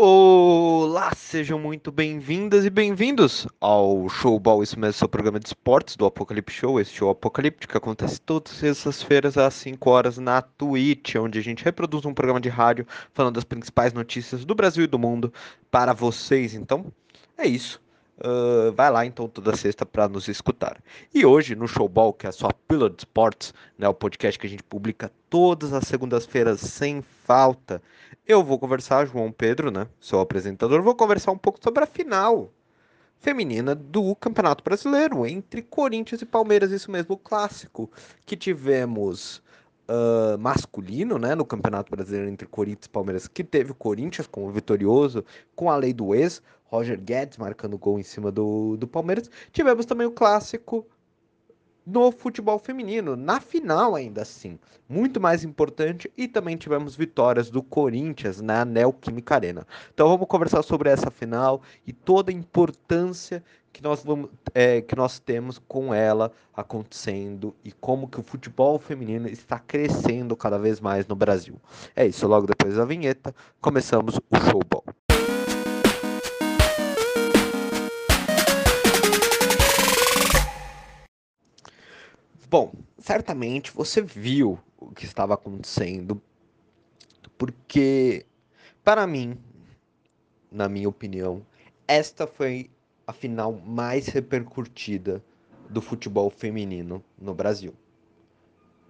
Olá, sejam muito bem-vindas e bem-vindos ao Showball, esse mesmo seu programa de esportes do Apocalipse Show, esse show apocalíptico que acontece todas as feiras às 5 horas na Twitch, onde a gente reproduz um programa de rádio falando das principais notícias do Brasil e do mundo para vocês. Então, é isso. Uh, vai lá então toda sexta para nos escutar. E hoje no Showball, que é a sua pílula de esportes, né, o podcast que a gente publica todas as segundas-feiras sem falta, eu vou conversar, João Pedro, né, seu apresentador, vou conversar um pouco sobre a final feminina do Campeonato Brasileiro entre Corinthians e Palmeiras, isso mesmo, o clássico que tivemos uh, masculino, né, no Campeonato Brasileiro entre Corinthians e Palmeiras, que teve o Corinthians como vitorioso com a lei do ex, Roger Guedes marcando gol em cima do, do Palmeiras. Tivemos também o clássico no futebol feminino, na final ainda assim, muito mais importante, e também tivemos vitórias do Corinthians na Neoquímica Arena. Então vamos conversar sobre essa final e toda a importância que nós, vamos, é, que nós temos com ela acontecendo e como que o futebol feminino está crescendo cada vez mais no Brasil. É isso, logo depois da vinheta, começamos o showball. Bom, certamente você viu o que estava acontecendo, porque, para mim, na minha opinião, esta foi a final mais repercutida do futebol feminino no Brasil.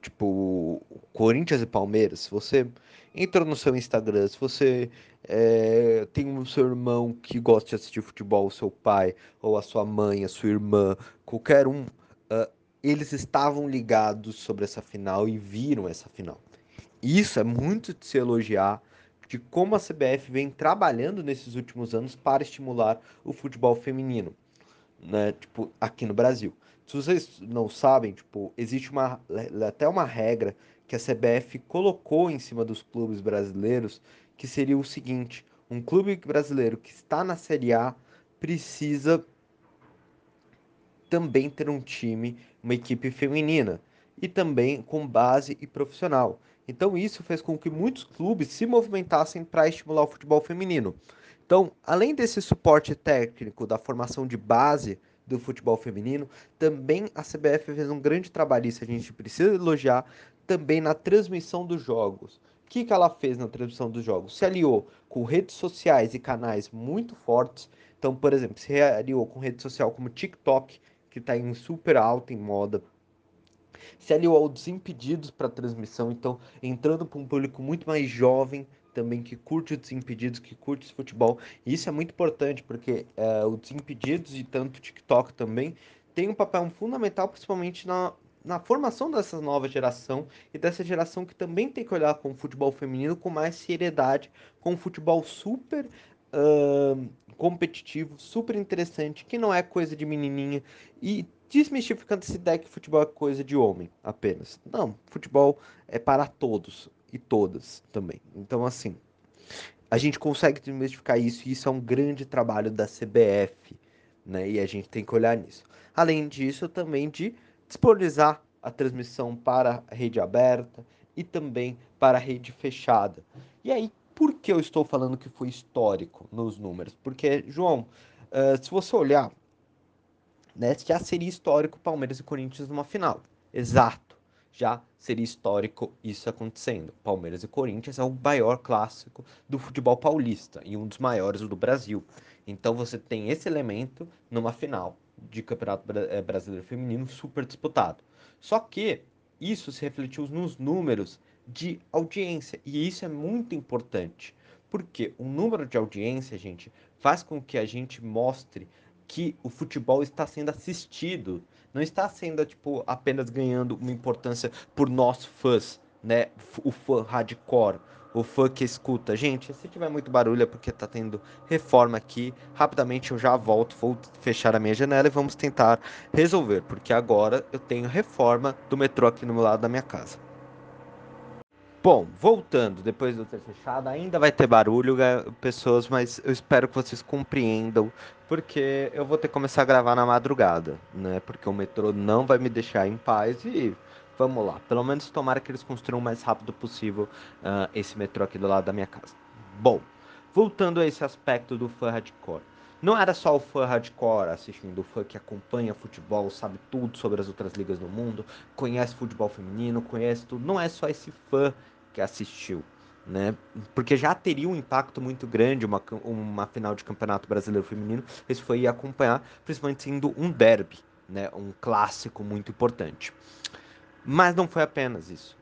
Tipo, Corinthians e Palmeiras, se você entra no seu Instagram, se você é, tem o seu irmão que gosta de assistir futebol, o seu pai, ou a sua mãe, a sua irmã, qualquer um, uh, eles estavam ligados sobre essa final e viram essa final. Isso é muito de se elogiar de como a CBF vem trabalhando nesses últimos anos para estimular o futebol feminino, né? Tipo, aqui no Brasil. Se vocês não sabem, tipo, existe uma até uma regra que a CBF colocou em cima dos clubes brasileiros, que seria o seguinte: um clube brasileiro que está na Série A precisa também ter um time, uma equipe feminina e também com base e profissional. Então isso fez com que muitos clubes se movimentassem para estimular o futebol feminino. Então, além desse suporte técnico da formação de base do futebol feminino, também a CBF fez um grande trabalho, isso a gente precisa elogiar, também na transmissão dos jogos. O que, que ela fez na transmissão dos jogos? Se aliou com redes sociais e canais muito fortes. Então, por exemplo, se aliou com rede social como TikTok, que está em super alta em moda. Ao Desimpedidos para transmissão, então entrando para um público muito mais jovem também que curte o Desimpedidos, que curte esse futebol. E isso é muito importante, porque é, o Desimpedidos e tanto o TikTok também tem um papel fundamental, principalmente na, na formação dessa nova geração e dessa geração que também tem que olhar com o futebol feminino com mais seriedade, com um futebol super competitivo, super interessante, que não é coisa de menininha e desmistificando essa ideia que futebol é coisa de homem apenas. Não, futebol é para todos e todas também. Então, assim, a gente consegue desmistificar isso e isso é um grande trabalho da CBF, né? E a gente tem que olhar nisso. Além disso, também de disponibilizar a transmissão para a rede aberta e também para a rede fechada. E aí, por que eu estou falando que foi histórico nos números? Porque, João, uh, se você olhar, né, já seria histórico Palmeiras e Corinthians numa final. Exato. Já seria histórico isso acontecendo. Palmeiras e Corinthians é o maior clássico do futebol paulista e um dos maiores do Brasil. Então você tem esse elemento numa final de Campeonato eh, Brasileiro Feminino super disputado. Só que isso se refletiu nos números de audiência. E isso é muito importante, porque o número de audiência, gente, faz com que a gente mostre que o futebol está sendo assistido, não está sendo tipo apenas ganhando uma importância por nós fãs, né? O fã hardcore, o fã que escuta. Gente, se tiver muito barulho é porque tá tendo reforma aqui. Rapidamente eu já volto, vou fechar a minha janela e vamos tentar resolver, porque agora eu tenho reforma do metrô aqui no meu lado da minha casa. Bom, voltando, depois do ter fechado, ainda vai ter barulho, pessoas, mas eu espero que vocês compreendam, porque eu vou ter que começar a gravar na madrugada, né? Porque o metrô não vai me deixar em paz e vamos lá. Pelo menos tomara que eles construam o mais rápido possível uh, esse metrô aqui do lado da minha casa. Bom, voltando a esse aspecto do fã hardcore. Não era só o fã hardcore assistindo, o fã que acompanha futebol, sabe tudo sobre as outras ligas do mundo, conhece futebol feminino, conhece tudo. Não é só esse fã que assistiu, né? Porque já teria um impacto muito grande uma, uma final de campeonato brasileiro feminino. Esse foi acompanhar, principalmente sendo um derby, né? Um clássico muito importante. Mas não foi apenas isso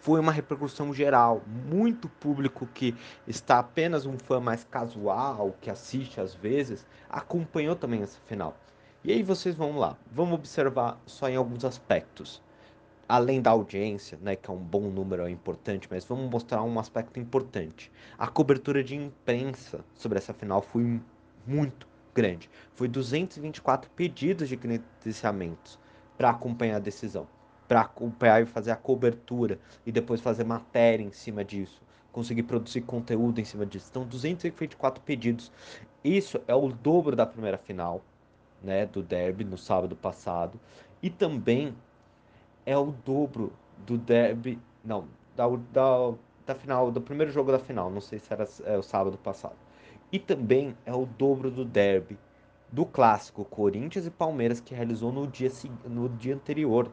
foi uma repercussão geral. Muito público que está apenas um fã mais casual, que assiste às vezes, acompanhou também essa final. E aí vocês vão lá, vamos observar só em alguns aspectos. Além da audiência, né, que é um bom número, é importante, mas vamos mostrar um aspecto importante. A cobertura de imprensa sobre essa final foi muito grande. Foi 224 pedidos de credenciamentos para acompanhar a decisão para acompanhar e fazer a cobertura e depois fazer matéria em cima disso, conseguir produzir conteúdo em cima disso. Então, 224 pedidos. Isso é o dobro da primeira final, né, do derby no sábado passado, e também é o dobro do derby, não, da, da, da final, do primeiro jogo da final, não sei se era é, o sábado passado. E também é o dobro do derby do clássico Corinthians e Palmeiras que realizou no dia, no dia anterior,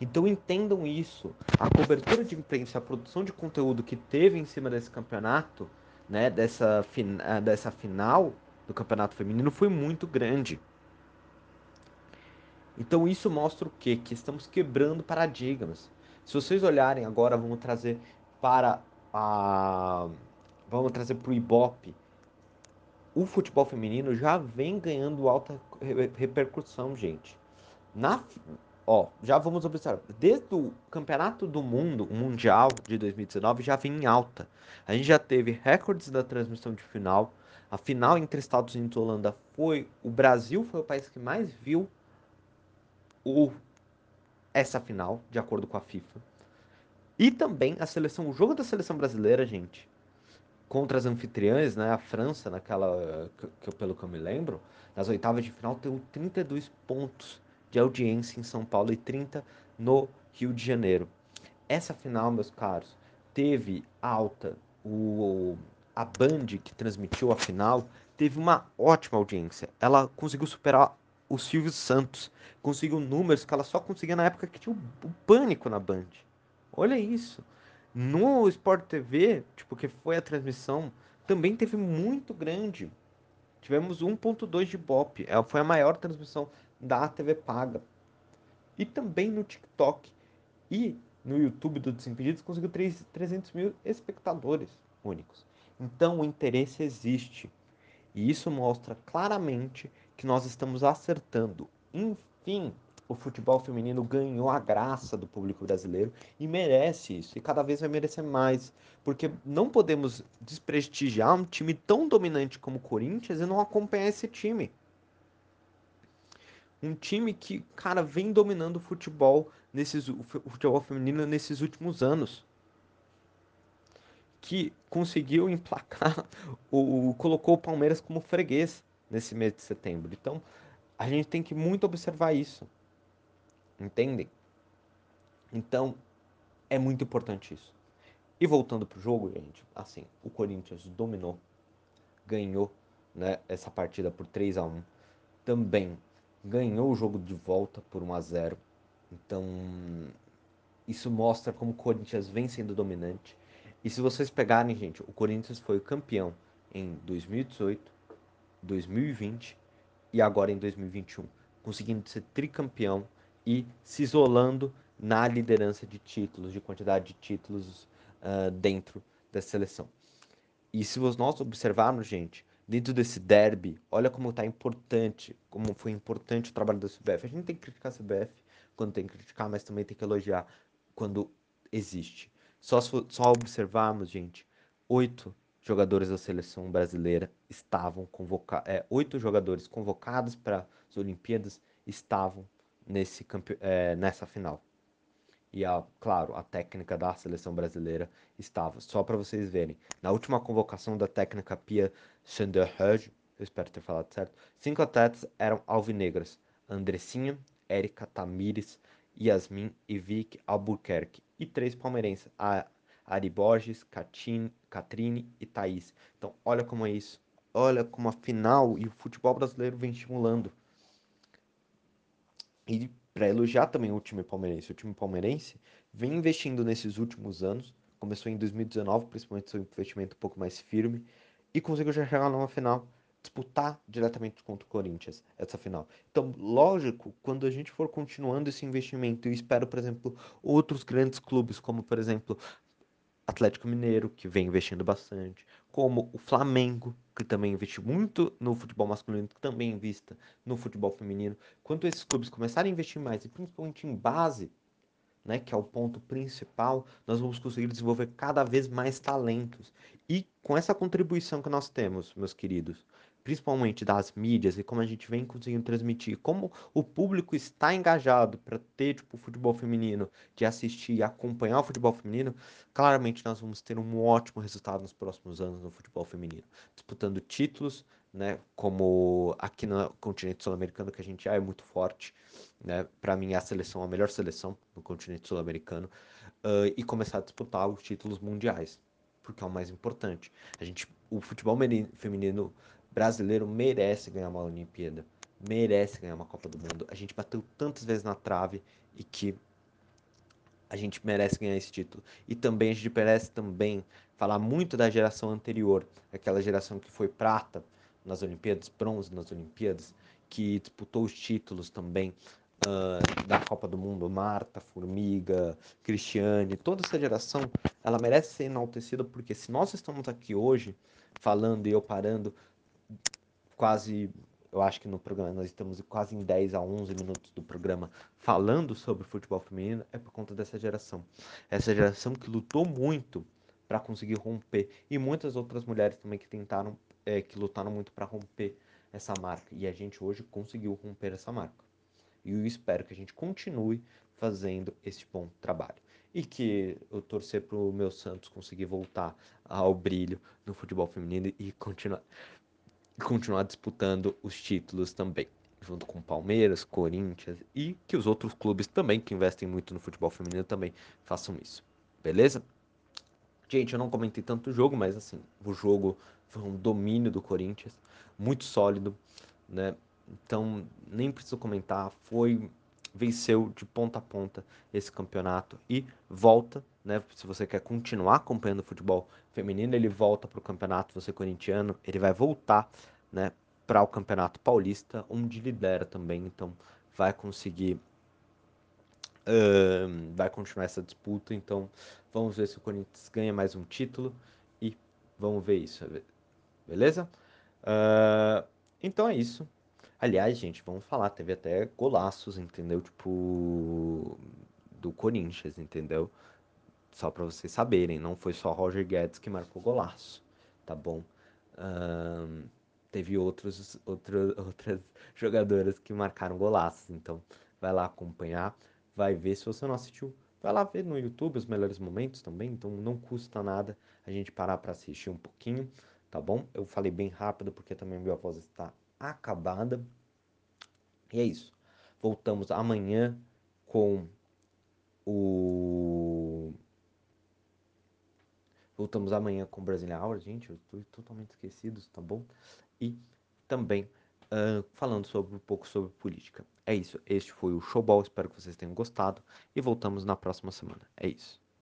então entendam isso. A cobertura de imprensa, a produção de conteúdo que teve em cima desse campeonato, né, dessa, ah, dessa final do campeonato feminino foi muito grande. Então isso mostra o quê? Que estamos quebrando paradigmas. Se vocês olharem agora, vamos trazer para a vamos trazer para o Ibope. O futebol feminino já vem ganhando alta repercussão, gente. Na Ó, já vamos observar. Desde o Campeonato do Mundo, o Mundial de 2019, já vem em alta. A gente já teve recordes da transmissão de final. A final entre Estados Unidos e Holanda foi. O Brasil foi o país que mais viu o, essa final, de acordo com a FIFA. E também a seleção, o jogo da seleção brasileira, gente, contra as anfitriãs, né? A França, naquela. Que, que, pelo que eu me lembro, nas oitavas de final, teve 32 pontos de audiência em São Paulo e 30 no Rio de Janeiro. Essa final, meus caros, teve alta. O, a Band, que transmitiu a final, teve uma ótima audiência. Ela conseguiu superar o Silvio Santos. Conseguiu números que ela só conseguia na época que tinha o, pânico na Band. Olha isso. No Sport TV, tipo, que foi a transmissão, também teve muito grande. Tivemos 1.2 de Bop. Ela foi a maior transmissão da TV paga. E também no TikTok e no YouTube do Desimpedidos conseguiu 3, 300 mil espectadores únicos. Então o interesse existe. E isso mostra claramente que nós estamos acertando. Enfim, o futebol feminino ganhou a graça do público brasileiro e merece isso. E cada vez vai merecer mais. Porque não podemos desprestigiar um time tão dominante como o Corinthians e não acompanhar esse time. Um time que, cara, vem dominando o futebol, nesses, o futebol feminino nesses últimos anos. Que conseguiu emplacar, o, colocou o Palmeiras como freguês nesse mês de setembro. Então, a gente tem que muito observar isso. Entendem? Então, é muito importante isso. E voltando pro jogo, gente, assim, o Corinthians dominou, ganhou né, essa partida por 3 a 1 Também ganhou o jogo de volta por 1 a 0. Então, isso mostra como o Corinthians vem sendo dominante. E se vocês pegarem, gente, o Corinthians foi o campeão em 2018, 2020 e agora em 2021, conseguindo ser tricampeão e se isolando na liderança de títulos, de quantidade de títulos uh, dentro da seleção. E se nós observarmos, gente, dentro desse derby, olha como está importante, como foi importante o trabalho da CBF. A gente tem que criticar a CBF quando tem que criticar, mas também tem que elogiar quando existe. Só, só observarmos, gente, oito jogadores da seleção brasileira estavam convocados, é, oito jogadores convocados para as Olimpíadas estavam nesse é, nessa final. E, a, claro, a técnica da seleção brasileira estava. Só para vocês verem. Na última convocação da técnica Pia Sanderhage, eu espero ter falado certo, cinco atletas eram alvinegras. Andressinha, Érica Tamires, Yasmin e Vic Albuquerque. E três palmeirenses. A Ari Borges, Catine, Catrine e Thaís. Então, olha como é isso. Olha como a final e o futebol brasileiro vem estimulando. E para elogiar também o time palmeirense. O time palmeirense vem investindo nesses últimos anos. Começou em 2019, principalmente seu investimento um pouco mais firme. E conseguiu já chegar numa final disputar diretamente contra o Corinthians essa final. Então, lógico, quando a gente for continuando esse investimento, eu espero, por exemplo, outros grandes clubes, como por exemplo Atlético Mineiro, que vem investindo bastante, como o Flamengo, que também investe muito no futebol masculino, que também invista no futebol feminino. Quando esses clubes começarem a investir mais, e principalmente em base, né, que é o ponto principal, nós vamos conseguir desenvolver cada vez mais talentos. E com essa contribuição que nós temos, meus queridos, principalmente das mídias e como a gente vem conseguindo transmitir, como o público está engajado para ter tipo futebol feminino, de assistir e acompanhar o futebol feminino, claramente nós vamos ter um ótimo resultado nos próximos anos no futebol feminino, disputando títulos, né, como aqui no continente sul-americano que a gente já é muito forte, né, para mim é a seleção a melhor seleção no continente sul-americano uh, e começar a disputar os títulos mundiais, porque é o mais importante. A gente, o futebol feminino brasileiro merece ganhar uma Olimpíada, merece ganhar uma Copa do Mundo. A gente bateu tantas vezes na trave e que a gente merece ganhar esse título. E também a gente merece também falar muito da geração anterior, aquela geração que foi prata nas Olimpíadas, bronze nas Olimpíadas, que disputou os títulos também uh, da Copa do Mundo, Marta, Formiga, Cristiane, toda essa geração, ela merece ser enaltecida porque se nós estamos aqui hoje falando e eu parando quase, eu acho que no programa nós estamos quase em 10 a 11 minutos do programa falando sobre futebol feminino, é por conta dessa geração. Essa geração que lutou muito para conseguir romper e muitas outras mulheres também que tentaram, é, que lutaram muito para romper essa marca. E a gente hoje conseguiu romper essa marca. E eu espero que a gente continue fazendo esse bom trabalho. E que eu torcer para o meu Santos conseguir voltar ao brilho no futebol feminino e continuar continuar disputando os títulos também, junto com Palmeiras, Corinthians e que os outros clubes também que investem muito no futebol feminino também façam isso. Beleza? Gente, eu não comentei tanto o jogo, mas assim, o jogo foi um domínio do Corinthians, muito sólido, né? Então, nem preciso comentar, foi venceu de ponta a ponta esse campeonato e volta, né? Se você quer continuar acompanhando o futebol feminino, ele volta para o campeonato, você corintiano, ele vai voltar, né? Para o campeonato paulista, onde lidera também, então vai conseguir, uh, vai continuar essa disputa. Então vamos ver se o Corinthians ganha mais um título e vamos ver isso, beleza? Uh, então é isso. Aliás, gente, vamos falar, teve até golaços, entendeu? Tipo, do Corinthians, entendeu? Só para vocês saberem, não foi só Roger Guedes que marcou golaço, tá bom? Um, teve outros, outro, outras jogadoras que marcaram golaços, então vai lá acompanhar, vai ver. Se você não assistiu, vai lá ver no YouTube os melhores momentos também, então não custa nada a gente parar para assistir um pouquinho, tá bom? Eu falei bem rápido porque também minha voz está acabada. E é isso. Voltamos amanhã com o. Voltamos amanhã com Brasília Hour, gente. Eu estou totalmente esquecido, tá bom? E também uh, falando sobre um pouco sobre política. É isso. Este foi o Showball. Espero que vocês tenham gostado. E voltamos na próxima semana. É isso.